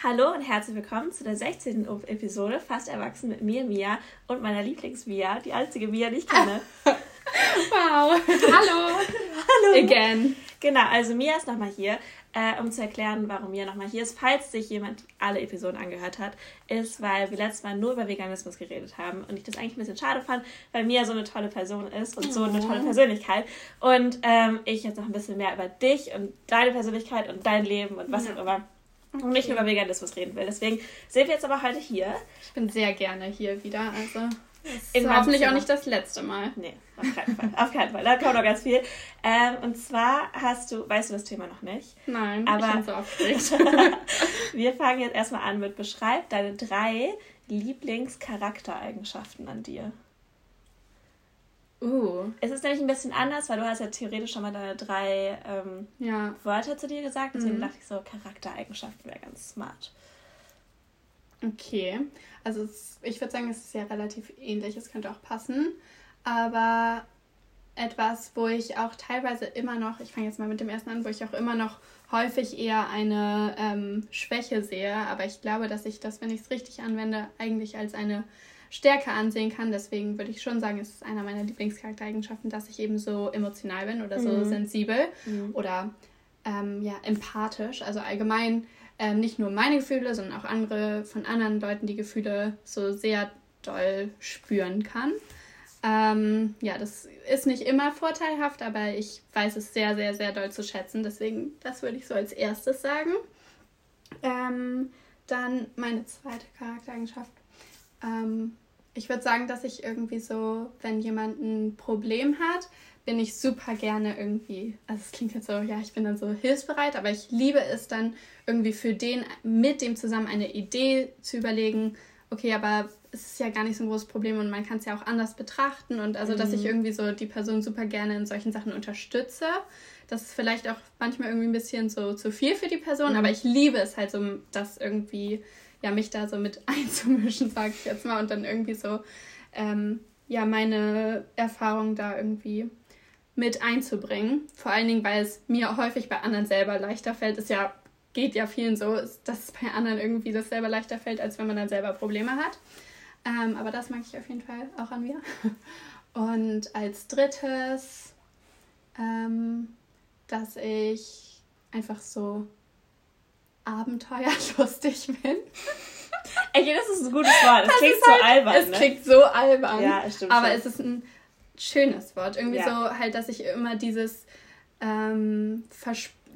Hallo und herzlich willkommen zu der 16. Episode Fast Erwachsen mit mir, Mia und meiner Lieblings-Mia, die einzige Mia, die ich kenne. wow. Hallo. Hallo. Again. Genau, also Mia ist nochmal hier, äh, um zu erklären, warum Mia nochmal hier ist. Falls sich jemand alle Episoden angehört hat, ist, weil wir letztes Mal nur über Veganismus geredet haben und ich das eigentlich ein bisschen schade fand, weil Mia so eine tolle Person ist und so eine tolle Persönlichkeit. Und ähm, ich jetzt noch ein bisschen mehr über dich und deine Persönlichkeit und dein Leben und was ja. auch immer Okay. Und nicht über Veganismus reden will. Deswegen sind wir jetzt aber heute hier. Ich bin sehr gerne hier wieder. Also ist hoffentlich auch nicht das letzte Mal. Nee, auf keinen Fall. auf keinen Fall. Da kommt noch ganz viel. Ähm, und zwar hast du, weißt du das Thema noch nicht? Nein, aber ich bin so aufgeregt. wir fangen jetzt erstmal an mit beschreib deine drei Lieblingscharaktereigenschaften an dir. Uh. Es ist nämlich ein bisschen anders, weil du hast ja theoretisch schon mal deine drei ähm, ja. Wörter zu dir gesagt. Deswegen mhm. dachte ich so, Charaktereigenschaften wäre ganz smart. Okay. Also es, ich würde sagen, es ist ja relativ ähnlich. Es könnte auch passen. Aber etwas, wo ich auch teilweise immer noch, ich fange jetzt mal mit dem ersten an, wo ich auch immer noch häufig eher eine ähm, Schwäche sehe. Aber ich glaube, dass ich das, wenn ich es richtig anwende, eigentlich als eine Stärke ansehen kann. Deswegen würde ich schon sagen, es ist einer meiner Lieblingscharaktereigenschaften, dass ich eben so emotional bin oder so mhm. sensibel mhm. oder ähm, ja, empathisch. Also allgemein ähm, nicht nur meine Gefühle, sondern auch andere von anderen Leuten die Gefühle so sehr doll spüren kann. Ähm, ja, das ist nicht immer vorteilhaft, aber ich weiß es sehr, sehr, sehr doll zu schätzen. Deswegen, das würde ich so als erstes sagen. Ähm, dann meine zweite Charaktereigenschaft ähm, ich würde sagen, dass ich irgendwie so, wenn jemand ein Problem hat, bin ich super gerne irgendwie, also es klingt jetzt so, ja, ich bin dann so hilfsbereit, aber ich liebe es dann irgendwie für den, mit dem zusammen eine Idee zu überlegen, okay, aber es ist ja gar nicht so ein großes Problem und man kann es ja auch anders betrachten und also, dass ich mhm. irgendwie so die Person super gerne in solchen Sachen unterstütze. Das ist vielleicht auch manchmal irgendwie ein bisschen so zu viel für die Person, mhm. aber ich liebe es halt so, das irgendwie ja, mich da so mit einzumischen, sage ich jetzt mal, und dann irgendwie so, ähm, ja, meine Erfahrung da irgendwie mit einzubringen. Vor allen Dingen, weil es mir häufig bei anderen selber leichter fällt. Es ja, geht ja vielen so, dass es bei anderen irgendwie das selber leichter fällt, als wenn man dann selber Probleme hat. Ähm, aber das mag ich auf jeden Fall auch an mir. Und als drittes, ähm, dass ich einfach so abenteuerlustig bin. Ey, das ist ein gutes Wort. Es klingt so halt, albern. Es ne? klingt so albern. Ja, stimmt. Aber schon. es ist ein schönes Wort. Irgendwie ja. so halt, dass ich immer dieses, ähm,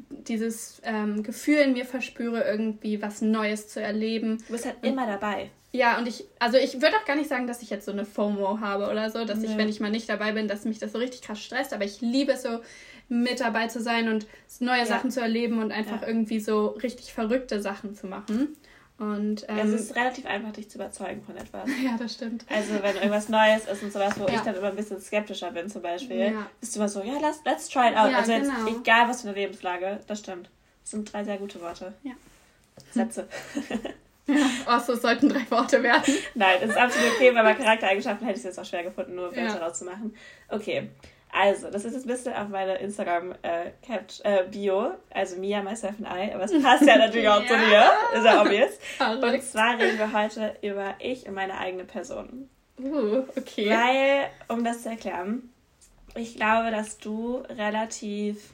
dieses ähm, Gefühl in mir verspüre, irgendwie was Neues zu erleben. Du bist halt und, immer dabei. Ja, und ich, also ich würde auch gar nicht sagen, dass ich jetzt so eine FOMO habe oder so, dass nee. ich, wenn ich mal nicht dabei bin, dass mich das so richtig krass stresst, aber ich liebe es so, mit dabei zu sein und neue ja. Sachen zu erleben und einfach ja. irgendwie so richtig verrückte Sachen zu machen. Und, ähm, es ist relativ einfach, dich zu überzeugen von etwas. Ja, das stimmt. Also wenn irgendwas Neues ist und sowas, wo ja. ich dann immer ein bisschen skeptischer bin zum Beispiel, ja. bist du immer so, ja, let's, let's try it out. Ja, also genau. jetzt, egal was für eine Lebenslage, das stimmt. Das sind drei sehr gute Worte. Ja. Sätze. Ja. Oh, so sollten drei Worte werden. Nein, das ist absolut okay, weil bei Charaktereigenschaften hätte ich es jetzt auch schwer gefunden, nur Wörter ja. rauszumachen. Okay. Also, das ist jetzt ein bisschen auf meine Instagram-Bio, äh, äh, also Mia, Myself and I, aber es passt ja natürlich auch ja. zu mir, ist ja obvious. Und zwar reden wir heute über ich und meine eigene Person. Uh, okay. Weil, um das zu erklären, ich glaube, dass du relativ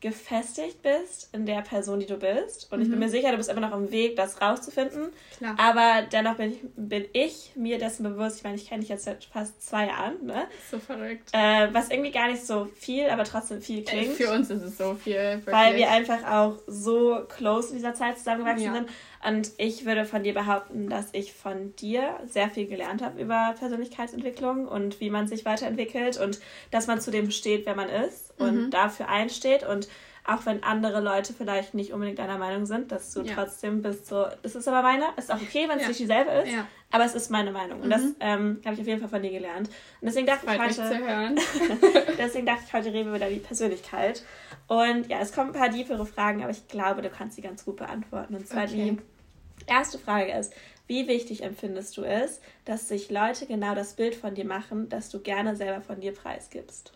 gefestigt bist in der Person, die du bist. Und mhm. ich bin mhm. mir sicher, du bist immer noch im Weg, das rauszufinden. Klar. Aber dennoch bin ich, bin ich mir dessen bewusst, ich meine, ich kenne dich jetzt seit fast zwei Jahren, ne? So verrückt. Äh, was irgendwie gar nicht so viel, aber trotzdem viel klingt. Für uns ist es so viel. Wirklich. Weil wir einfach auch so close in dieser Zeit zusammengewachsen ja. sind. Und ich würde von dir behaupten, dass ich von dir sehr viel gelernt habe über Persönlichkeitsentwicklung und wie man sich weiterentwickelt und dass man zu dem steht, wer man ist und mhm. dafür einsteht und auch wenn andere Leute vielleicht nicht unbedingt deiner Meinung sind, dass du ja. trotzdem bist so, das ist aber meine, ist auch okay, wenn es ja. nicht dieselbe ist, ja. aber es ist meine Meinung und mhm. das ähm, habe ich auf jeden Fall von dir gelernt und deswegen dachte ich heute, deswegen dachte ich heute reden wir über die Persönlichkeit und ja, es kommen ein paar tiefere Fragen, aber ich glaube, du kannst sie ganz gut beantworten und zwar okay. die erste Frage ist, wie wichtig empfindest du es, dass sich Leute genau das Bild von dir machen, das du gerne selber von dir preisgibst?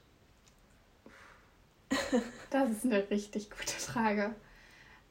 Das ist eine richtig gute Frage.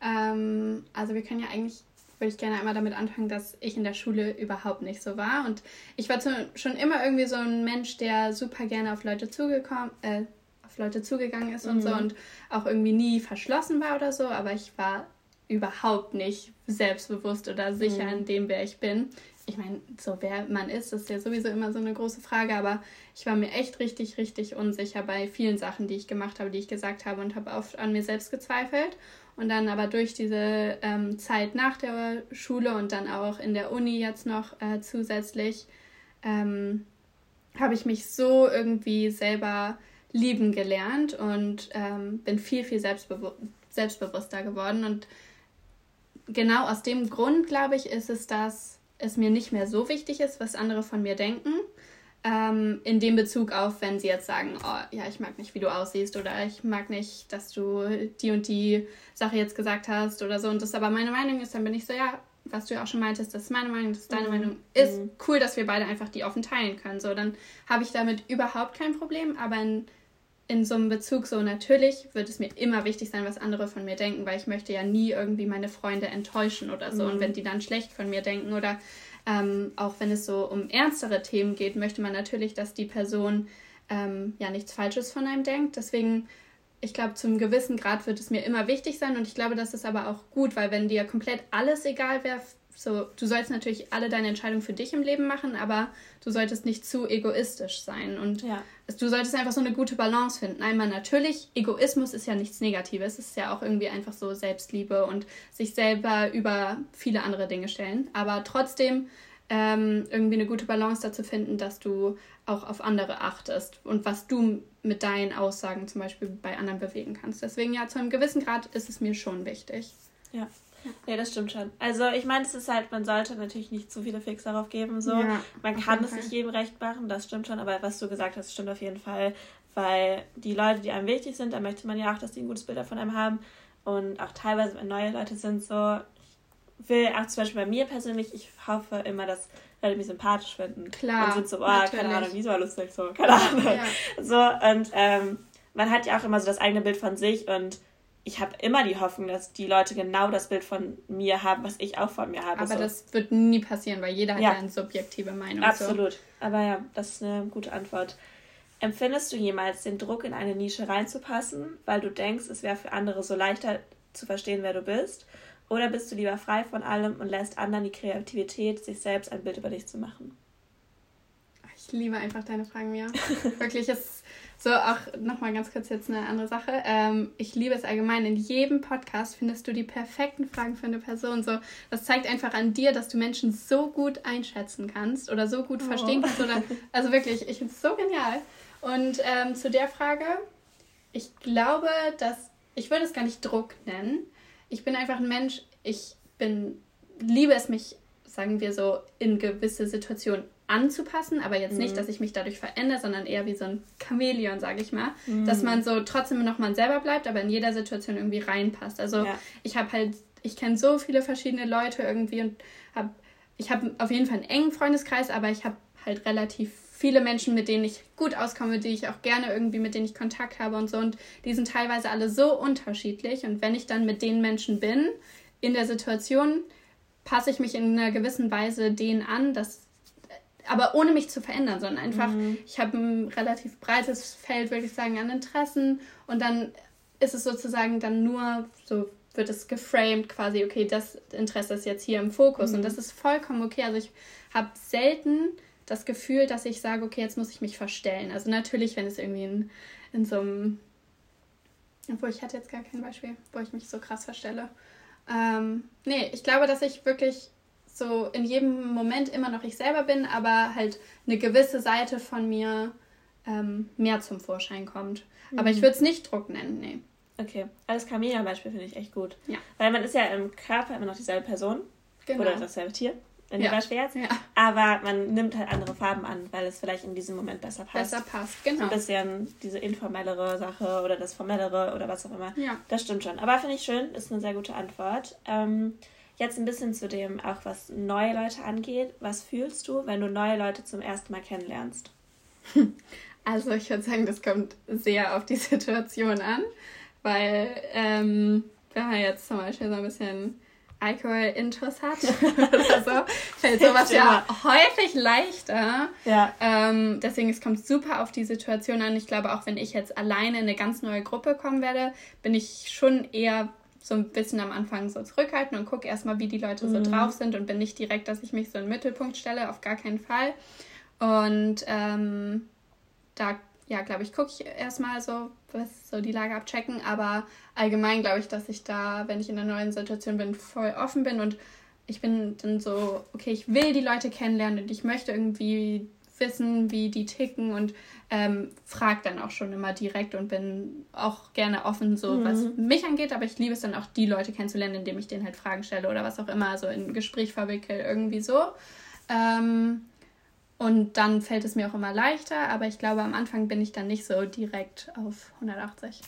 Ähm, also wir können ja eigentlich würde ich gerne einmal damit anfangen, dass ich in der Schule überhaupt nicht so war. Und ich war zu, schon immer irgendwie so ein Mensch, der super gerne auf Leute zugekommen, äh, auf Leute zugegangen ist mhm. und so und auch irgendwie nie verschlossen war oder so, aber ich war überhaupt nicht selbstbewusst oder sicher mhm. in dem, wer ich bin. Ich meine, so wer man ist, ist ja sowieso immer so eine große Frage, aber ich war mir echt richtig, richtig unsicher bei vielen Sachen, die ich gemacht habe, die ich gesagt habe und habe oft an mir selbst gezweifelt. Und dann aber durch diese ähm, Zeit nach der Schule und dann auch in der Uni jetzt noch äh, zusätzlich ähm, habe ich mich so irgendwie selber lieben gelernt und ähm, bin viel, viel selbstbewusst selbstbewusster geworden. Und genau aus dem Grund, glaube ich, ist es, dass es mir nicht mehr so wichtig ist, was andere von mir denken, ähm, in dem Bezug auf, wenn sie jetzt sagen, oh ja, ich mag nicht, wie du aussiehst oder ich mag nicht, dass du die und die Sache jetzt gesagt hast oder so und das aber meine Meinung ist, dann bin ich so, ja, was du ja auch schon meintest, das ist meine Meinung, das ist deine mhm. Meinung, ist mhm. cool, dass wir beide einfach die offen teilen können. So, dann habe ich damit überhaupt kein Problem, aber in, in so einem Bezug so natürlich wird es mir immer wichtig sein, was andere von mir denken, weil ich möchte ja nie irgendwie meine Freunde enttäuschen oder so. Mhm. Und wenn die dann schlecht von mir denken oder ähm, auch wenn es so um ernstere Themen geht, möchte man natürlich, dass die Person ähm, ja nichts Falsches von einem denkt. Deswegen, ich glaube, zum gewissen Grad wird es mir immer wichtig sein und ich glaube, das ist aber auch gut, weil wenn dir komplett alles egal wäre, so, du sollst natürlich alle deine Entscheidungen für dich im Leben machen, aber du solltest nicht zu egoistisch sein. Und ja. du solltest einfach so eine gute Balance finden. Einmal natürlich, Egoismus ist ja nichts Negatives. Es ist ja auch irgendwie einfach so Selbstliebe und sich selber über viele andere Dinge stellen. Aber trotzdem ähm, irgendwie eine gute Balance dazu finden, dass du auch auf andere achtest und was du mit deinen Aussagen zum Beispiel bei anderen bewegen kannst. Deswegen ja, zu einem gewissen Grad ist es mir schon wichtig. Ja. Ja, das stimmt schon. Also ich meine, es ist halt, man sollte natürlich nicht zu viele Fix darauf geben. So. Ja, man kann es nicht jedem recht machen, das stimmt schon, aber was du gesagt hast, stimmt auf jeden Fall. Weil die Leute, die einem wichtig sind, da möchte man ja auch, dass die ein gutes Bild von einem haben. Und auch teilweise, wenn neue Leute sind, so, ich will auch zum Beispiel bei mir persönlich, ich hoffe immer, dass Leute mich sympathisch finden. Klar. Und sind so, oh, keine Ahnung, wie so lustig, so, keine Ahnung. Ja. So, und ähm, man hat ja auch immer so das eigene Bild von sich und ich habe immer die Hoffnung, dass die Leute genau das Bild von mir haben, was ich auch von mir habe. Aber so. das wird nie passieren, weil jeder hat ja eine subjektive Meinung. Absolut. So. Aber ja, das ist eine gute Antwort. Empfindest du jemals den Druck, in eine Nische reinzupassen, weil du denkst, es wäre für andere so leichter zu verstehen, wer du bist? Oder bist du lieber frei von allem und lässt anderen die Kreativität, sich selbst ein Bild über dich zu machen? Ich liebe einfach deine Fragen, ja. Wirklich, es so, auch nochmal ganz kurz jetzt eine andere Sache. Ähm, ich liebe es allgemein. In jedem Podcast findest du die perfekten Fragen für eine Person. So, das zeigt einfach an dir, dass du Menschen so gut einschätzen kannst oder so gut oh. verstehen kannst. Oder, also wirklich, ich finde es so genial. Und ähm, zu der Frage, ich glaube, dass ich würde es gar nicht Druck nennen. Ich bin einfach ein Mensch, ich bin, liebe es mich, sagen wir so, in gewisse Situationen anzupassen, aber jetzt mhm. nicht, dass ich mich dadurch verändere, sondern eher wie so ein Chamäleon, sage ich mal, mhm. dass man so trotzdem noch man selber bleibt, aber in jeder Situation irgendwie reinpasst. Also ja. ich habe halt, ich kenne so viele verschiedene Leute irgendwie und habe, ich habe auf jeden Fall einen engen Freundeskreis, aber ich habe halt relativ viele Menschen, mit denen ich gut auskomme, die ich auch gerne irgendwie, mit denen ich Kontakt habe und so. Und die sind teilweise alle so unterschiedlich. Und wenn ich dann mit den Menschen bin, in der Situation, passe ich mich in einer gewissen Weise denen an, dass aber ohne mich zu verändern, sondern einfach, mhm. ich habe ein relativ breites Feld, würde ich sagen, an Interessen und dann ist es sozusagen dann nur so wird es geframed quasi, okay, das Interesse ist jetzt hier im Fokus mhm. und das ist vollkommen okay. Also ich habe selten das Gefühl, dass ich sage, okay, jetzt muss ich mich verstellen. Also natürlich, wenn es irgendwie in, in so einem, obwohl ich hatte jetzt gar kein Beispiel, wo ich mich so krass verstelle. Ähm, nee, ich glaube, dass ich wirklich so in jedem Moment immer noch ich selber bin, aber halt eine gewisse Seite von mir ähm, mehr zum Vorschein kommt. Mhm. Aber ich würde es nicht Druck nennen, nee. Okay, alles Chameleon-Beispiel finde ich echt gut. Ja. Weil man ist ja im Körper immer noch dieselbe Person. Genau. Oder dasselbe Tier. In ja. dem Beispiel jetzt. Ja. Aber man nimmt halt andere Farben an, weil es vielleicht in diesem Moment besser passt. Besser passt, genau. So ein bisschen diese informellere Sache oder das formellere oder was auch immer. Ja. Das stimmt schon. Aber finde ich schön, ist eine sehr gute Antwort. Ähm, Jetzt ein bisschen zu dem, auch was neue Leute angeht. Was fühlst du, wenn du neue Leute zum ersten Mal kennenlernst? Also ich würde sagen, das kommt sehr auf die Situation an, weil ähm, wenn man jetzt zum Beispiel so ein bisschen Alkohol-Intus hat oder so, fällt sowas ja häufig leichter. Ja. Ähm, deswegen, es kommt super auf die Situation an. Ich glaube, auch wenn ich jetzt alleine in eine ganz neue Gruppe kommen werde, bin ich schon eher so ein bisschen am Anfang so zurückhalten und gucke erstmal, wie die Leute so mhm. drauf sind und bin nicht direkt, dass ich mich so in den Mittelpunkt stelle, auf gar keinen Fall. Und ähm, da, ja, glaube ich, gucke ich erstmal so, was so die Lage abchecken. Aber allgemein glaube ich, dass ich da, wenn ich in einer neuen Situation bin, voll offen bin und ich bin dann so, okay, ich will die Leute kennenlernen und ich möchte irgendwie wissen, wie die ticken und ähm, frage dann auch schon immer direkt und bin auch gerne offen, so mhm. was mich angeht, aber ich liebe es dann auch, die Leute kennenzulernen, indem ich denen halt Fragen stelle oder was auch immer, so in ein Gespräch verwickel, irgendwie so. Ähm, und dann fällt es mir auch immer leichter, aber ich glaube, am Anfang bin ich dann nicht so direkt auf 180.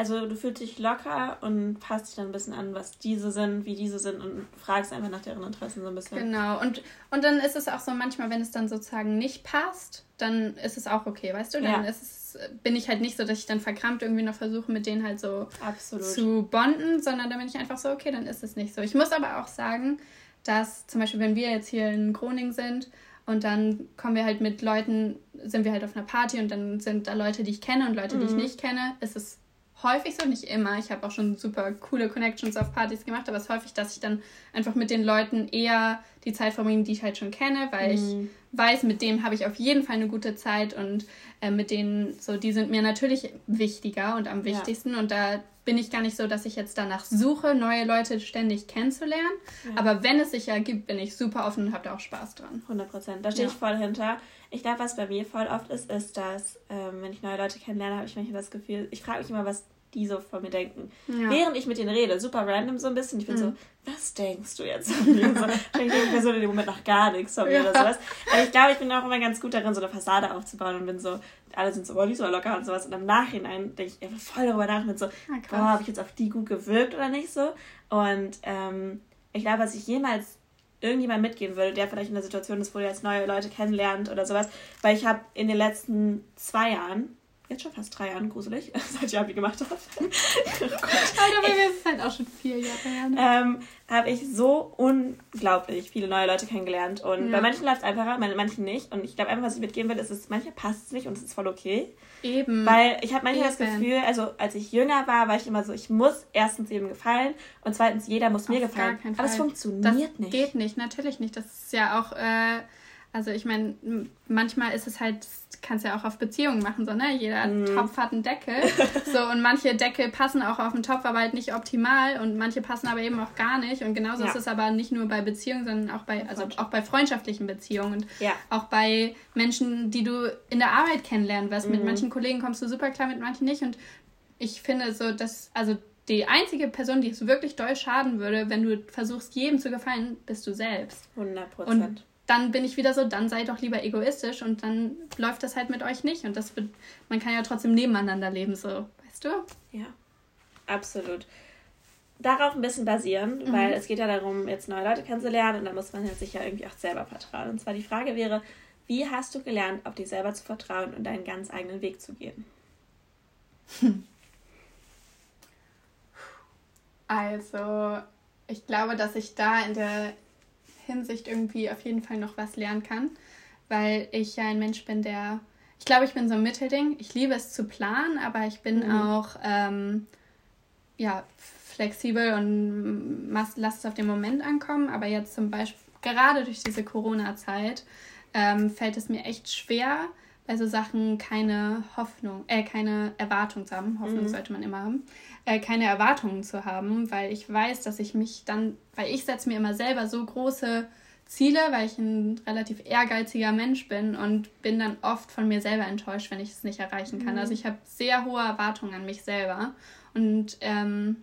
Also du fühlst dich locker und passt dich dann ein bisschen an, was diese sind, wie diese sind und fragst einfach nach deren Interessen so ein bisschen. Genau. Und, und dann ist es auch so manchmal, wenn es dann sozusagen nicht passt, dann ist es auch okay, weißt du? Dann ja. ist es, bin ich halt nicht so, dass ich dann verkrampft irgendwie noch versuche, mit denen halt so Absolut. zu bonden, sondern dann bin ich einfach so, okay, dann ist es nicht so. Ich muss aber auch sagen, dass zum Beispiel, wenn wir jetzt hier in Groningen sind und dann kommen wir halt mit Leuten, sind wir halt auf einer Party und dann sind da Leute, die ich kenne und Leute, die ich mhm. nicht kenne, ist es häufig so, nicht immer. Ich habe auch schon super coole Connections auf Partys gemacht, aber es ist häufig, dass ich dann einfach mit den Leuten eher die Zeit verbringe, die ich halt schon kenne, weil mhm. ich weiß, mit dem habe ich auf jeden Fall eine gute Zeit und äh, mit denen, so, die sind mir natürlich wichtiger und am wichtigsten ja. und da bin ich gar nicht so, dass ich jetzt danach suche, neue Leute ständig kennenzulernen. Ja. Aber wenn es sich ergibt, bin ich super offen und habe da auch Spaß dran. 100 Prozent. Da stehe ja. ich voll hinter. Ich glaube, was bei mir voll oft ist, ist, dass, ähm, wenn ich neue Leute kennenlerne, habe ich manchmal das Gefühl, ich frage mich immer, was die so von mir denken. Ja. Während ich mit denen rede, super random so ein bisschen. Ich bin mhm. so, was denkst du jetzt von mir? So, ich denke die Person in dem Moment noch gar nichts von mir ja. oder sowas. Aber ich glaube, ich bin auch immer ganz gut darin, so eine Fassade aufzubauen und bin so, alle sind so, oh, die so locker und sowas. Und im Nachhinein denke ich einfach voll darüber nach und bin so, ah, boah, habe ich jetzt auf die gut gewirkt oder nicht so? Und ähm, ich glaube, was ich jemals irgendjemand mitgehen würde, der vielleicht in der Situation ist, wo er jetzt neue Leute kennenlernt oder sowas. Weil ich habe in den letzten zwei Jahren jetzt schon fast drei Jahren gruselig, seit ich Abi gemacht habe. oh Alter, bei mir ist es halt auch schon vier Jahre her. Ne? Ähm, habe ich so unglaublich viele neue Leute kennengelernt. Und ja. bei manchen läuft es einfacher, bei manchen nicht. Und ich glaube, einfach, was ich mitgeben will, ist, dass manchmal passt es nicht und es ist voll okay. Eben. Weil ich habe manchmal Eben. das Gefühl, also als ich jünger war, war ich immer so, ich muss erstens jedem gefallen und zweitens jeder muss Auf mir gefallen. Aber es funktioniert das nicht. Geht nicht, natürlich nicht. Das ist ja auch. Äh, also ich meine, manchmal ist es halt, kannst ja auch auf Beziehungen machen, so, ne? Jeder mm. Topf hat einen Deckel. so, und manche Deckel passen auch auf den Topf, aber halt nicht optimal und manche passen aber eben auch gar nicht. Und genauso ja. ist es aber nicht nur bei Beziehungen, sondern auch bei, also auch bei freundschaftlichen Beziehungen und ja. auch bei Menschen, die du in der Arbeit kennenlernen wirst. Mm. Mit mhm. manchen Kollegen kommst du super klar, mit manchen nicht. Und ich finde so, dass, also die einzige Person, die es wirklich doll schaden würde, wenn du versuchst, jedem zu gefallen, bist du selbst. 100 Prozent dann bin ich wieder so, dann sei doch lieber egoistisch und dann läuft das halt mit euch nicht. Und das wird, man kann ja trotzdem nebeneinander leben, so, weißt du? Ja, absolut. Darauf ein bisschen basieren, mhm. weil es geht ja darum, jetzt neue Leute kennenzulernen und dann muss man sich ja irgendwie auch selber vertrauen. Und zwar die Frage wäre, wie hast du gelernt, auf dich selber zu vertrauen und deinen ganz eigenen Weg zu gehen? Also, ich glaube, dass ich da in der Hinsicht irgendwie auf jeden Fall noch was lernen kann, weil ich ja ein Mensch bin, der, ich glaube, ich bin so ein Mittelding. Ich liebe es zu planen, aber ich bin mhm. auch, ähm, ja, flexibel und lasse es auf den Moment ankommen. Aber jetzt zum Beispiel, gerade durch diese Corona-Zeit, ähm, fällt es mir echt schwer, bei so Sachen keine Hoffnung, äh, keine Erwartung zu haben. Hoffnung mhm. sollte man immer haben. Äh, keine Erwartungen zu haben, weil ich weiß, dass ich mich dann, weil ich setze mir immer selber so große Ziele, weil ich ein relativ ehrgeiziger Mensch bin und bin dann oft von mir selber enttäuscht, wenn ich es nicht erreichen kann. Mhm. Also ich habe sehr hohe Erwartungen an mich selber. Und ähm,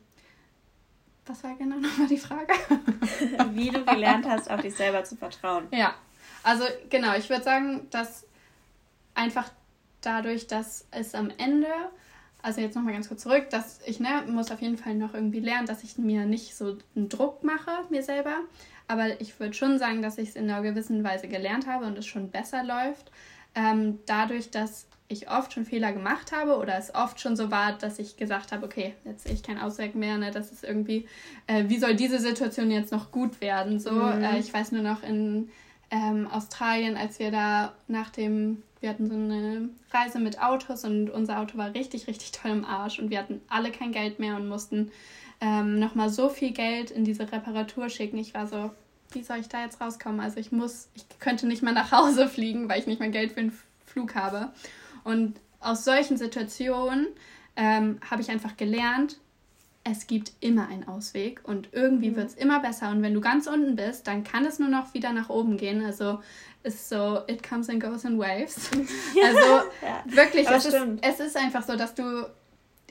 was war genau nochmal die Frage? Wie du gelernt hast, auf dich selber zu vertrauen. Ja, also genau, ich würde sagen, dass einfach dadurch, dass es am Ende, also jetzt nochmal ganz kurz zurück, dass ich ne, muss auf jeden Fall noch irgendwie lernen, dass ich mir nicht so einen Druck mache, mir selber. Aber ich würde schon sagen, dass ich es in einer gewissen Weise gelernt habe und es schon besser läuft. Ähm, dadurch, dass ich oft schon Fehler gemacht habe oder es oft schon so war, dass ich gesagt habe, okay, jetzt sehe ich keinen Ausweg mehr, ne, das ist irgendwie, äh, wie soll diese Situation jetzt noch gut werden? So, mhm. äh, ich weiß nur noch in ähm, Australien, als wir da nach dem, wir hatten so eine Reise mit Autos und unser Auto war richtig, richtig toll im Arsch und wir hatten alle kein Geld mehr und mussten ähm, nochmal so viel Geld in diese Reparatur schicken. Ich war so, wie soll ich da jetzt rauskommen? Also ich muss, ich könnte nicht mal nach Hause fliegen, weil ich nicht mehr Geld für den Flug habe. Und aus solchen Situationen ähm, habe ich einfach gelernt, es gibt immer einen Ausweg und irgendwie mhm. wird es immer besser. Und wenn du ganz unten bist, dann kann es nur noch wieder nach oben gehen. Also ist so, it comes and goes in waves. also ja. wirklich, es ist, es ist einfach so, dass du,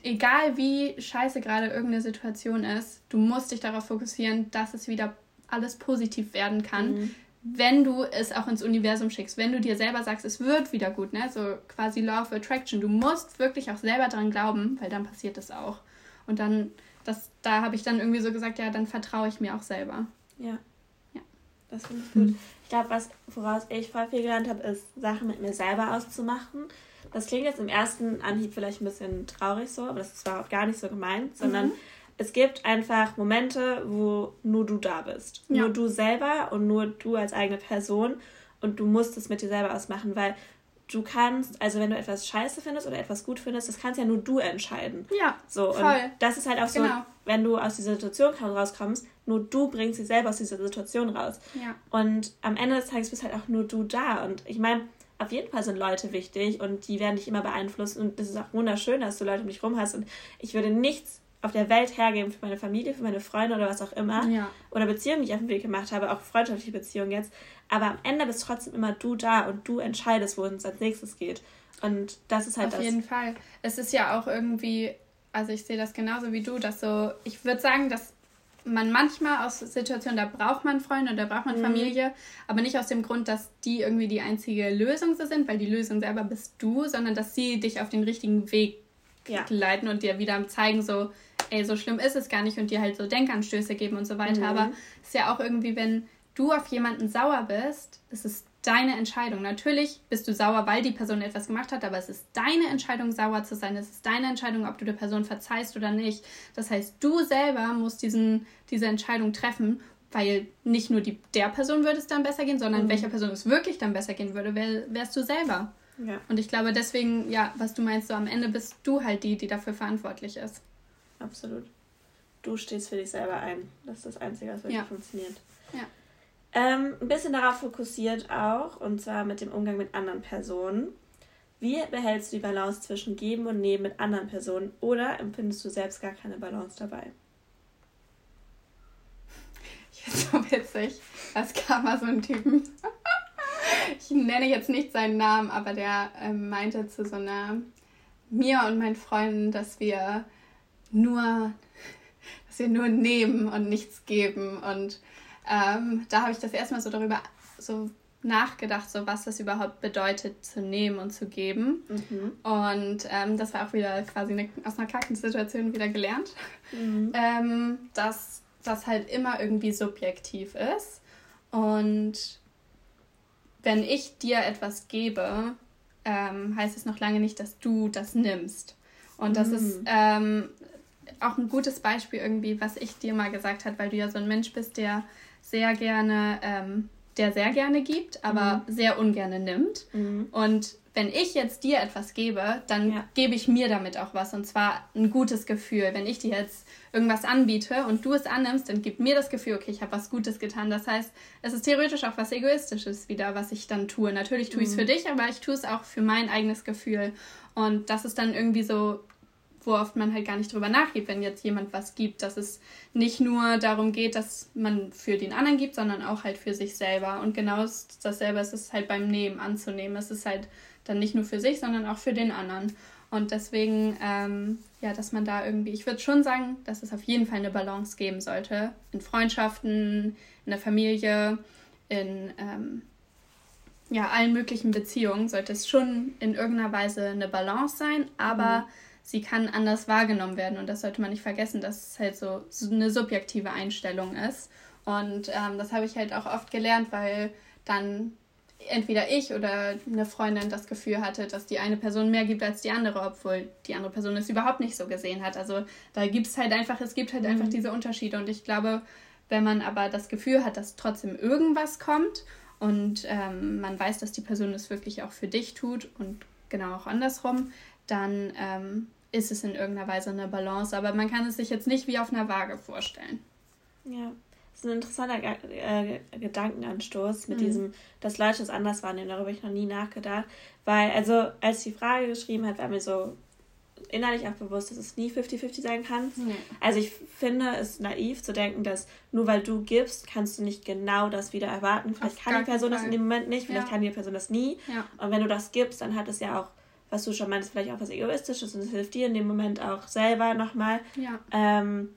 egal wie scheiße gerade irgendeine Situation ist, du musst dich darauf fokussieren, dass es wieder alles positiv werden kann. Mhm wenn du es auch ins Universum schickst, wenn du dir selber sagst, es wird wieder gut, ne? So quasi Law of Attraction. Du musst wirklich auch selber dran glauben, weil dann passiert es auch. Und dann, das, da habe ich dann irgendwie so gesagt, ja, dann vertraue ich mir auch selber. Ja. Ja. Das finde ich gut. Ich glaube, was, woraus ich voll viel gelernt habe, ist, Sachen mit mir selber auszumachen. Das klingt jetzt im ersten Anhieb vielleicht ein bisschen traurig so, aber das war auch gar nicht so gemeint, sondern mhm es gibt einfach Momente, wo nur du da bist. Ja. Nur du selber und nur du als eigene Person. Und du musst es mit dir selber ausmachen, weil du kannst, also wenn du etwas scheiße findest oder etwas gut findest, das kannst ja nur du entscheiden. Ja. So, voll. und das ist halt auch so, genau. wenn du aus dieser Situation rauskommst, nur du bringst dich selber aus dieser Situation raus. Ja. Und am Ende des Tages bist halt auch nur du da. Und ich meine, auf jeden Fall sind Leute wichtig und die werden dich immer beeinflussen. Und es ist auch wunderschön, dass du Leute um dich rum hast. Und ich würde nichts auf der Welt hergeben für meine Familie, für meine Freunde oder was auch immer. Ja. Oder Beziehungen, die ich auf den Weg gemacht habe, auch freundschaftliche Beziehungen jetzt. Aber am Ende bist trotzdem immer du da und du entscheidest, wohin es als nächstes geht. Und das ist halt auf das. Auf jeden Fall. Es ist ja auch irgendwie, also ich sehe das genauso wie du, dass so, ich würde sagen, dass man manchmal aus Situationen, da braucht man Freunde und da braucht man mhm. Familie, aber nicht aus dem Grund, dass die irgendwie die einzige Lösung so sind, weil die Lösung selber bist du, sondern dass sie dich auf den richtigen Weg ja. leiten und dir wieder zeigen, so, ey, so schlimm ist es gar nicht und dir halt so Denkanstöße geben und so weiter. Mhm. Aber es ist ja auch irgendwie, wenn du auf jemanden sauer bist, es ist deine Entscheidung. Natürlich bist du sauer, weil die Person etwas gemacht hat, aber es ist deine Entscheidung, sauer zu sein. Es ist deine Entscheidung, ob du der Person verzeihst oder nicht. Das heißt, du selber musst diesen, diese Entscheidung treffen, weil nicht nur die, der Person würde es dann besser gehen, sondern mhm. welcher Person es wirklich dann besser gehen würde, wär, wärst du selber. Ja. Und ich glaube deswegen, ja, was du meinst, so am Ende bist du halt die, die dafür verantwortlich ist. Absolut. Du stehst für dich selber ein. Das ist das Einzige, was wirklich ja. funktioniert. Ja. Ähm, ein bisschen darauf fokussiert auch, und zwar mit dem Umgang mit anderen Personen. Wie behältst du die Balance zwischen Geben und Nehmen mit anderen Personen oder empfindest du selbst gar keine Balance dabei? Ich finde so witzig. Es gab mal so einen Typen. ich nenne jetzt nicht seinen Namen, aber der ähm, meinte zu so einer mir und meinen Freunden, dass wir nur, dass wir nur nehmen und nichts geben. Und ähm, da habe ich das erstmal so darüber so nachgedacht, so was das überhaupt bedeutet, zu nehmen und zu geben. Mhm. Und ähm, das war auch wieder quasi eine, aus einer Kackensituation wieder gelernt, mhm. ähm, dass das halt immer irgendwie subjektiv ist. Und wenn ich dir etwas gebe, ähm, heißt es noch lange nicht, dass du das nimmst. Und das mhm. ist ähm, auch ein gutes Beispiel irgendwie, was ich dir mal gesagt habe, weil du ja so ein Mensch bist, der sehr gerne, ähm, der sehr gerne gibt, aber mhm. sehr ungerne nimmt. Mhm. Und wenn ich jetzt dir etwas gebe, dann ja. gebe ich mir damit auch was. Und zwar ein gutes Gefühl. Wenn ich dir jetzt irgendwas anbiete und du es annimmst, dann gibt mir das Gefühl, okay, ich habe was Gutes getan. Das heißt, es ist theoretisch auch was Egoistisches wieder, was ich dann tue. Natürlich tue ich es für mhm. dich, aber ich tue es auch für mein eigenes Gefühl. Und das ist dann irgendwie so wo oft man halt gar nicht drüber nachgeht, wenn jetzt jemand was gibt, dass es nicht nur darum geht, dass man für den anderen gibt, sondern auch halt für sich selber. Und genau dasselbe ist es halt beim Nehmen anzunehmen. Es ist halt dann nicht nur für sich, sondern auch für den anderen. Und deswegen, ähm, ja, dass man da irgendwie, ich würde schon sagen, dass es auf jeden Fall eine Balance geben sollte. In Freundschaften, in der Familie, in ähm, ja, allen möglichen Beziehungen sollte es schon in irgendeiner Weise eine Balance sein, aber mhm sie kann anders wahrgenommen werden. Und das sollte man nicht vergessen, dass es halt so, so eine subjektive Einstellung ist. Und ähm, das habe ich halt auch oft gelernt, weil dann entweder ich oder eine Freundin das Gefühl hatte, dass die eine Person mehr gibt als die andere, obwohl die andere Person es überhaupt nicht so gesehen hat. Also da gibt es halt einfach, es gibt halt mhm. einfach diese Unterschiede. Und ich glaube, wenn man aber das Gefühl hat, dass trotzdem irgendwas kommt und ähm, man weiß, dass die Person es wirklich auch für dich tut und genau auch andersrum, dann ähm, ist es in irgendeiner Weise eine Balance. Aber man kann es sich jetzt nicht wie auf einer Waage vorstellen. Ja. Das ist ein interessanter äh, Gedankenanstoß mit mhm. diesem, dass Leute es anders wahrnehmen. Darüber habe ich noch nie nachgedacht. Weil, also, als die Frage geschrieben hat, war mir so innerlich auch bewusst, dass es nie 50-50 sein kann. Nee. Also, ich finde es naiv zu denken, dass nur weil du gibst, kannst du nicht genau das wieder erwarten. Vielleicht Auf kann die Person das in dem Moment nicht, vielleicht ja. kann die Person das nie. Ja. Und wenn du das gibst, dann hat es ja auch was du schon meinst, vielleicht auch was Egoistisches und es hilft dir in dem Moment auch selber nochmal. Ja. Ähm,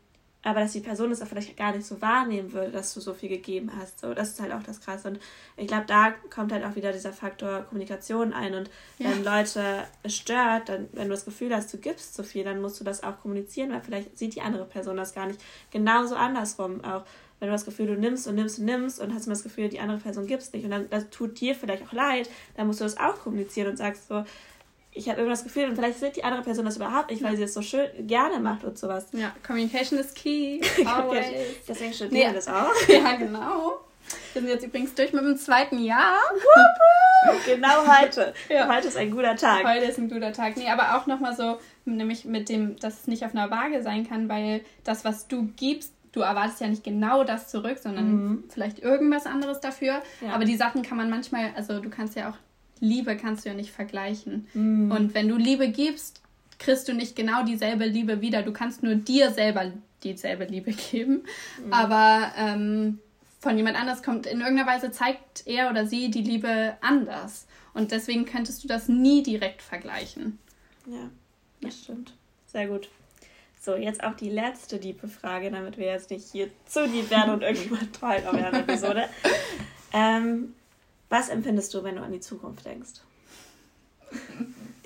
aber dass die Person es auch vielleicht gar nicht so wahrnehmen würde, dass du so viel gegeben hast. So, das ist halt auch das Krasse. Und ich glaube, da kommt halt auch wieder dieser Faktor Kommunikation ein. Und ja. wenn Leute es stört, dann, wenn du das Gefühl hast, du gibst zu viel, dann musst du das auch kommunizieren, weil vielleicht sieht die andere Person das gar nicht. Genauso andersrum auch. Wenn du das Gefühl, du nimmst und nimmst und nimmst und hast immer das Gefühl, die andere Person gibt es nicht. Und dann das tut dir vielleicht auch leid, dann musst du das auch kommunizieren und sagst so, ich habe immer das Gefühl, und vielleicht sieht die andere Person das überhaupt nicht, weil sie es so schön gerne macht und sowas. Ja, Communication is key. Always. Deswegen studieren wir das auch. Ja, genau. Wir sind jetzt übrigens durch mit dem zweiten Jahr. genau heute. Ja. Heute ist ein guter Tag. Heute ist ein guter Tag. Nee, aber auch nochmal so, nämlich mit dem, dass es nicht auf einer Waage sein kann, weil das, was du gibst, du erwartest ja nicht genau das zurück, sondern mhm. vielleicht irgendwas anderes dafür. Ja. Aber die Sachen kann man manchmal, also du kannst ja auch Liebe kannst du ja nicht vergleichen. Mm. Und wenn du Liebe gibst, kriegst du nicht genau dieselbe Liebe wieder. Du kannst nur dir selber dieselbe Liebe geben. Mm. Aber ähm, von jemand anders kommt, in irgendeiner Weise zeigt er oder sie die Liebe anders. Und deswegen könntest du das nie direkt vergleichen. Ja, das ja. stimmt. Sehr gut. So, jetzt auch die letzte diepe Frage, damit wir jetzt nicht hier zu deep werden und irgendjemand trollen auf einer Episode. ähm, was empfindest du, wenn du an die Zukunft denkst?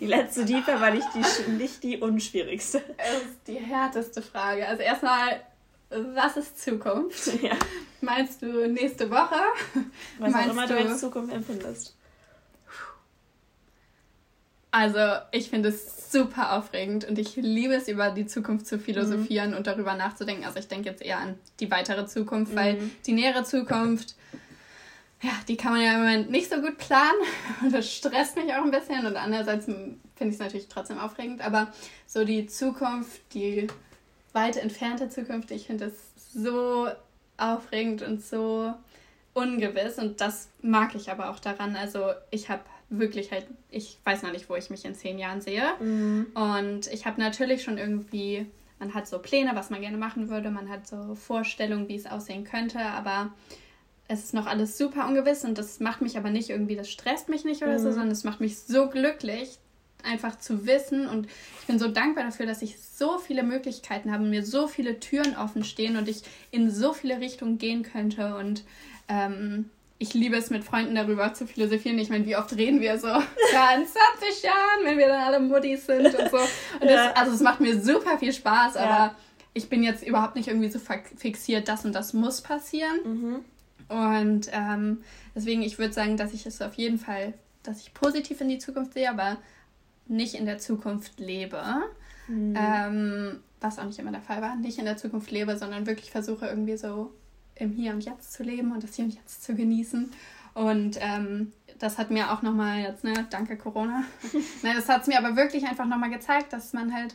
Die letzte Diepe war nicht die, nicht die unschwierigste. Das ist die härteste Frage. Also erstmal, was ist Zukunft? Ja. Meinst du nächste Woche? Was Meinst auch immer du als Zukunft empfindest. Also, ich finde es super aufregend und ich liebe es, über die Zukunft zu philosophieren mhm. und darüber nachzudenken. Also, ich denke jetzt eher an die weitere Zukunft, mhm. weil die nähere Zukunft ja, die kann man ja im Moment nicht so gut planen. Und das stresst mich auch ein bisschen. Und andererseits finde ich es natürlich trotzdem aufregend. Aber so die Zukunft, die weit entfernte Zukunft, ich finde es so aufregend und so ungewiss. Und das mag ich aber auch daran. Also ich habe wirklich halt, ich weiß noch nicht, wo ich mich in zehn Jahren sehe. Mhm. Und ich habe natürlich schon irgendwie, man hat so Pläne, was man gerne machen würde. Man hat so Vorstellungen, wie es aussehen könnte. Aber es ist noch alles super ungewiss und das macht mich aber nicht irgendwie, das stresst mich nicht oder mhm. so, sondern es macht mich so glücklich, einfach zu wissen und ich bin so dankbar dafür, dass ich so viele Möglichkeiten habe und mir so viele Türen offen stehen und ich in so viele Richtungen gehen könnte und ähm, ich liebe es, mit Freunden darüber zu philosophieren. Ich meine, wie oft reden wir so? Ja, in 20 Jahren, wenn wir dann alle Muttis sind und so. Und ja. das, also es macht mir super viel Spaß, aber ja. ich bin jetzt überhaupt nicht irgendwie so fixiert, das und das muss passieren. Mhm. Und ähm, deswegen, ich würde sagen, dass ich es auf jeden Fall, dass ich positiv in die Zukunft sehe, aber nicht in der Zukunft lebe. Mhm. Ähm, was auch nicht immer der Fall war, nicht in der Zukunft lebe, sondern wirklich versuche irgendwie so im Hier und Jetzt zu leben und das Hier und Jetzt zu genießen. Und ähm, das hat mir auch nochmal jetzt, ne, danke Corona, ne, das hat es mir aber wirklich einfach nochmal gezeigt, dass man halt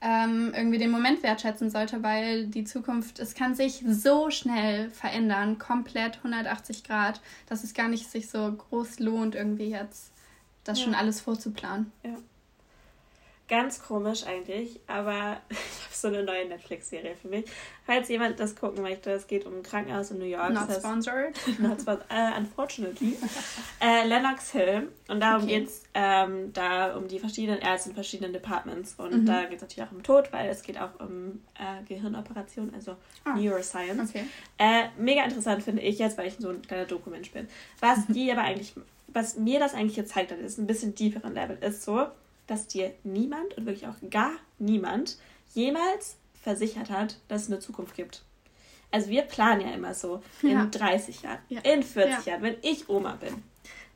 ähm, irgendwie den Moment wertschätzen sollte, weil die Zukunft, es kann sich so schnell verändern, komplett 180 Grad, dass es gar nicht sich so groß lohnt, irgendwie jetzt das ja. schon alles vorzuplanen. Ja. Ganz komisch eigentlich, aber ich habe so eine neue Netflix-Serie für mich. Falls jemand das gucken möchte, es geht um ein Krankenhaus in New York. Not sponsored. Not sponsored, uh, unfortunately. äh, Lennox Hill. Und darum okay. geht es ähm, da um die verschiedenen Ärzte in verschiedenen Departments. Und mhm. da geht es natürlich auch um Tod, weil es geht auch um äh, Gehirnoperation, also ah. Neuroscience. Okay. Äh, mega interessant finde ich jetzt, weil ich so ein kleiner Dokument bin. Was die aber eigentlich, was mir das eigentlich gezeigt hat, ist ein bisschen tieferen Level, ist so, dass dir niemand und wirklich auch gar niemand jemals versichert hat, dass es eine Zukunft gibt. Also wir planen ja immer so in ja. 30 Jahren, ja. in 40 ja. Jahren, wenn ich Oma bin,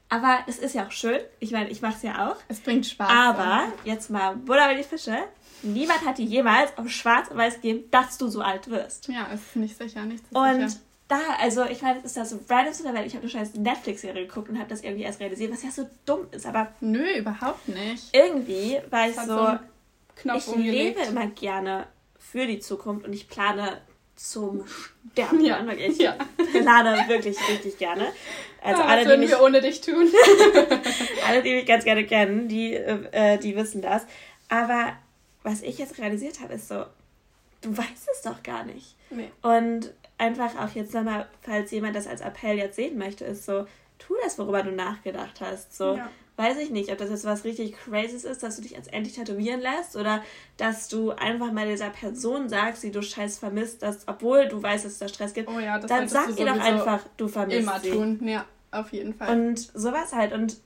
Aber es ist ja auch schön. Ich meine, ich mache es ja auch. Es bringt Spaß. Aber jetzt mal Buddha bei die Fische. Niemand hat dir jemals auf schwarz und weiß gegeben, dass du so alt wirst. Ja, ist nicht sicher, nicht so Und sicher. Da, also ich meine, es ist das so randomste der Welt. Ich habe eine scheiß Netflix-Serie geguckt und habe das irgendwie erst realisiert, was ja so dumm ist. Aber nö, überhaupt nicht. Irgendwie, weil ich so, so ich lebe immer gerne für die Zukunft und ich plane zum Sterben. Ja, ich ja. plane wirklich richtig gerne. Also ja, alle, würden die mich, wir ohne dich tun. alle, die mich ganz gerne kennen, die, äh, die wissen das. Aber was ich jetzt realisiert habe, ist so, du weißt es doch gar nicht. Nee. Und einfach auch jetzt nochmal, falls jemand das als Appell jetzt sehen möchte, ist so, tu das, worüber du nachgedacht hast. So, ja. weiß ich nicht, ob das jetzt was richtig Crazyes ist, dass du dich jetzt endlich tätowieren lässt oder dass du einfach mal dieser Person sagst, die du scheiß vermisst, dass, obwohl du weißt, dass es da Stress gibt, oh ja, dann sag ihr doch einfach, du vermisst immer sie. tun, ja, auf jeden Fall. Und sowas halt und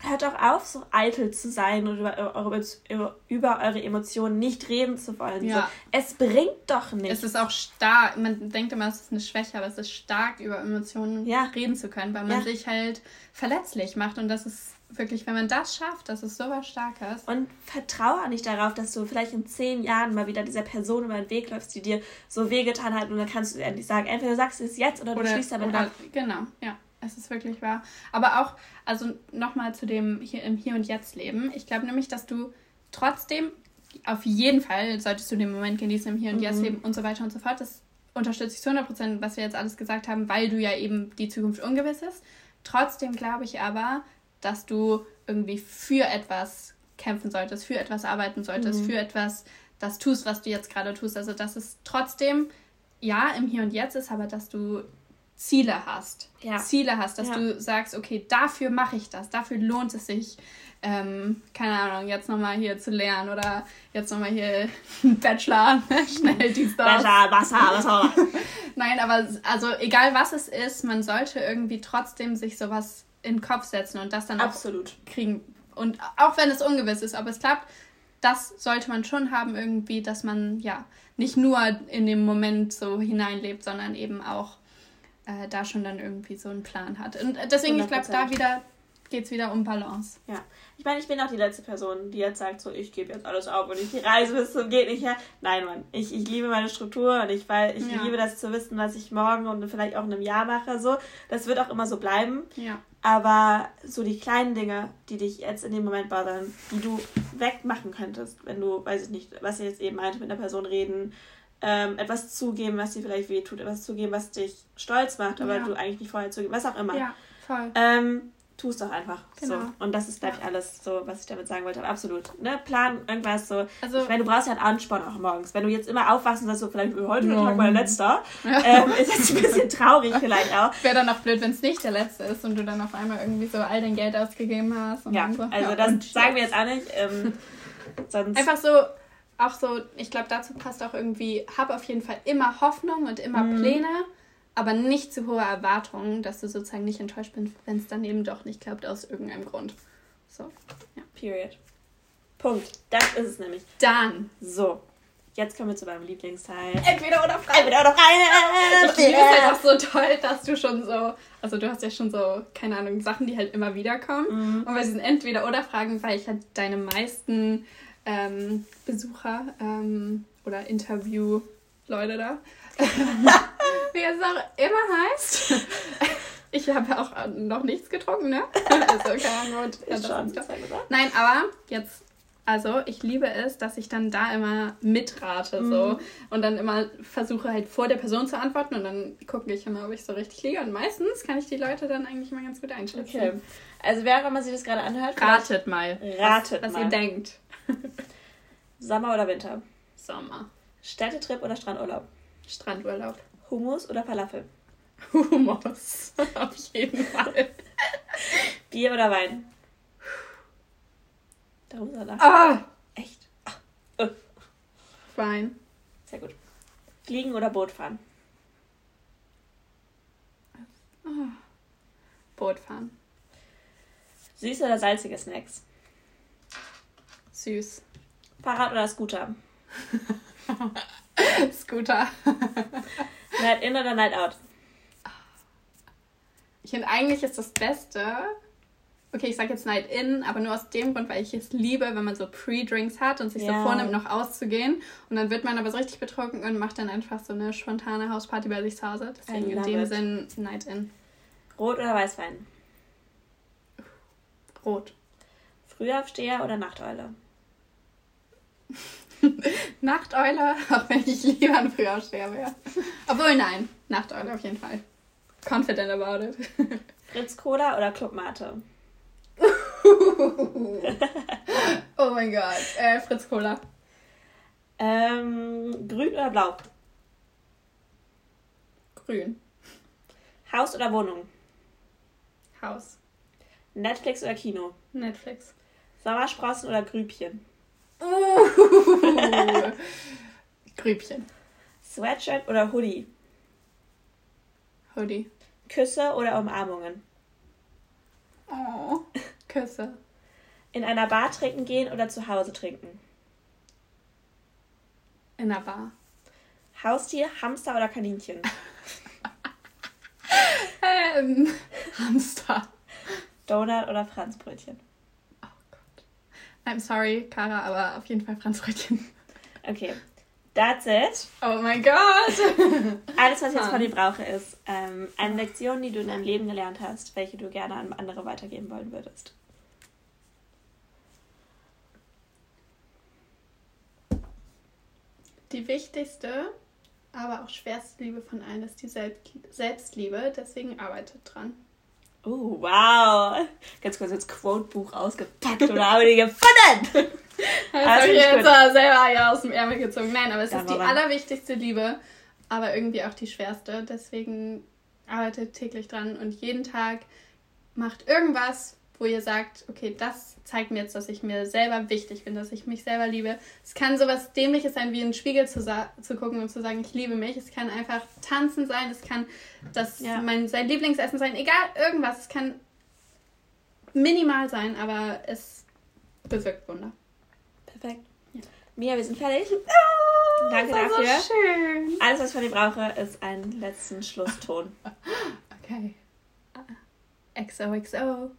hört doch auf, so eitel zu sein und über eure, über eure Emotionen nicht reden zu wollen. Ja. So, es bringt doch nichts. Es ist auch stark, man denkt immer, es ist eine Schwäche, aber es ist stark, über Emotionen ja. reden zu können, weil man ja. sich halt verletzlich macht und das ist wirklich, wenn man das schafft, das ist sowas Starkes. Und vertraue auch nicht darauf, dass du vielleicht in zehn Jahren mal wieder dieser Person über den Weg läufst, die dir so wehgetan hat und dann kannst du endlich sagen, entweder sagst du es jetzt oder du oder, schließt damit oder, ab. Genau, ja. Es ist wirklich wahr. Aber auch, also nochmal zu dem hier im Hier und Jetzt leben. Ich glaube nämlich, dass du trotzdem, auf jeden Fall solltest du den Moment genießen im Hier und mhm. Jetzt leben und so weiter und so fort. Das unterstütze ich zu 100 Prozent, was wir jetzt alles gesagt haben, weil du ja eben die Zukunft ungewiss ist. Trotzdem glaube ich aber, dass du irgendwie für etwas kämpfen solltest, für etwas arbeiten solltest, mhm. für etwas das tust, was du jetzt gerade tust. Also, dass es trotzdem, ja, im Hier und Jetzt ist, aber dass du Ziele hast. Ja. Ziele hast, dass ja. du sagst, okay, dafür mache ich das, dafür lohnt es sich, ähm, keine Ahnung, jetzt nochmal hier zu lernen oder jetzt nochmal hier Bachelor, schnell die Stars. Bachelor, Wasser, Wasser. Nein, aber also egal was es ist, man sollte irgendwie trotzdem sich sowas in den Kopf setzen und das dann Absolut. auch kriegen. Und auch wenn es ungewiss ist, ob es klappt, das sollte man schon haben irgendwie, dass man ja nicht nur in dem Moment so hineinlebt, sondern eben auch äh, da schon dann irgendwie so einen Plan hat. Und deswegen, 100%. ich glaube, da wieder geht es wieder um Balance. Ja. Ich meine, ich bin auch die letzte Person, die jetzt sagt, so, ich gebe jetzt alles auf und ich reise bis zum geht nicht her. Nein, Mann. Ich, ich liebe meine Struktur und ich, weil, ich ja. liebe das zu wissen, was ich morgen und vielleicht auch in einem Jahr mache. So. Das wird auch immer so bleiben. Ja. Aber so die kleinen Dinge, die dich jetzt in dem Moment bothern, die du wegmachen könntest, wenn du, weiß ich nicht, was ich jetzt eben meinte, mit einer Person reden, ähm, etwas zugeben, was dir vielleicht wehtut, etwas zugeben, was dich stolz macht, aber ja. du eigentlich nicht vorher zugeben, was auch immer. Ja, voll. Ähm, tu es doch einfach. Genau. So. Und das ist, glaube ich, alles so, was ich damit sagen wollte. Aber absolut. Ne? Plan irgendwas so. Also, ich meine, du brauchst ja einen Ansporn auch morgens. Wenn du jetzt immer aufwachst und sagst so, vielleicht heute ja. Tag mein letzter, ja. ähm, ist jetzt ein bisschen traurig vielleicht auch. Wäre dann auch blöd, wenn es nicht der letzte ist und du dann auf einmal irgendwie so all dein Geld ausgegeben hast. ja, so. also das sagen wir jetzt auch nicht. Ähm, sonst Einfach so auch so, ich glaube, dazu passt auch irgendwie, hab auf jeden Fall immer Hoffnung und immer mhm. Pläne, aber nicht zu hohe Erwartungen, dass du sozusagen nicht enttäuscht bist, wenn es dann eben doch nicht klappt aus irgendeinem Grund. So, ja. Period. Punkt. Das ist es nämlich. Dann. So. Jetzt kommen wir zu meinem Lieblingsteil. Entweder oder frei. Entweder oder frei. Ich finde es halt auch so toll, dass du schon so, also du hast ja schon so, keine Ahnung, Sachen, die halt immer wieder kommen. Mhm. Und bei diesen Entweder oder Fragen, weil ich halt deine meisten ähm, Besucher ähm, oder Interview-Leute da. Wie es auch immer heißt. Ich habe auch noch nichts getrunken, ne? Also keine Ahnung. Ja, schon, Nein, aber jetzt, also ich liebe es, dass ich dann da immer mitrate mhm. so und dann immer versuche halt vor der Person zu antworten und dann gucke ich immer, ob ich so richtig liege und meistens kann ich die Leute dann eigentlich immer ganz gut einschätzen. Okay. Also wer auch immer sich das gerade anhört, ratet mal. Ratet was, was mal. ihr denkt. Sommer oder Winter? Sommer. Städtetrip oder Strandurlaub? Strandurlaub. Hummus oder Falafel? Hummus. Auf jeden Fall. Bier oder Wein? Darum soll er. Ah! Echt? Ah. Wein. Sehr gut. Fliegen oder Boot fahren? Ah. Boot fahren. Süße oder salzige Snacks? Süß. Fahrrad oder Scooter? Scooter. Night in oder Night out? Ich finde eigentlich ist das Beste, okay, ich sage jetzt Night In, aber nur aus dem Grund, weil ich es liebe, wenn man so Pre-Drinks hat und sich ja. so vornimmt, noch auszugehen. Und dann wird man aber so richtig betrunken und macht dann einfach so eine spontane Hausparty bei sich zu Hause. Deswegen in dem it. Sinn Night In. Rot oder Weißwein? Rot. Frühaufsteher oder Nachteule? Nachteule, auch wenn ich lieber ein Frühaufsteher wäre. Obwohl, nein, Nachteule auf jeden Fall. Confident about it. Fritz Cola oder Club Mate? oh mein Gott. Äh, Fritz Cola. Ähm, grün oder blau? Grün. Haus oder Wohnung? Haus. Netflix oder Kino? Netflix. Sommersprossen oder Grübchen? Uh, Grübchen. Sweatshirt oder Hoodie? Hoodie. Küsse oder Umarmungen? Oh, Küsse. In einer Bar trinken gehen oder zu Hause trinken? In einer Bar. Haustier, Hamster oder Kaninchen? ähm, Hamster. Donut oder Franzbrötchen? I'm sorry, Kara, aber auf jeden Fall Franzbrötchen. Okay. That's it. Oh mein Gott. Alles, was ich jetzt von dir brauche, ist ähm, eine Lektion, die du in deinem Leben gelernt hast, welche du gerne an andere weitergeben wollen würdest. Die wichtigste, aber auch schwerste Liebe von allen ist die Selbstliebe. Deswegen arbeitet dran. Oh, wow. Ganz kurz jetzt Quote-Buch ausgepackt oder habe die gefunden. Das habe ich jetzt gut. selber ja aus dem Ärmel gezogen. Nein, aber es da ist die allerwichtigste Liebe, aber irgendwie auch die schwerste. Deswegen arbeitet täglich dran und jeden Tag macht irgendwas, wo ihr sagt, okay, das zeigt mir jetzt, dass ich mir selber wichtig bin, dass ich mich selber liebe. Es kann sowas Dämliches sein, wie in den Spiegel zu, zu gucken und zu sagen, ich liebe mich. Es kann einfach tanzen sein, es kann das ja. mein, sein Lieblingsessen sein, egal, irgendwas. Es kann minimal sein, aber es bewirkt Wunder. Perfekt. Ja. Mia, wir sind fertig. Oh, Danke dafür. So schön. Alles, was ich von dir brauche, ist ein letzten Schlusston. okay. XOXO.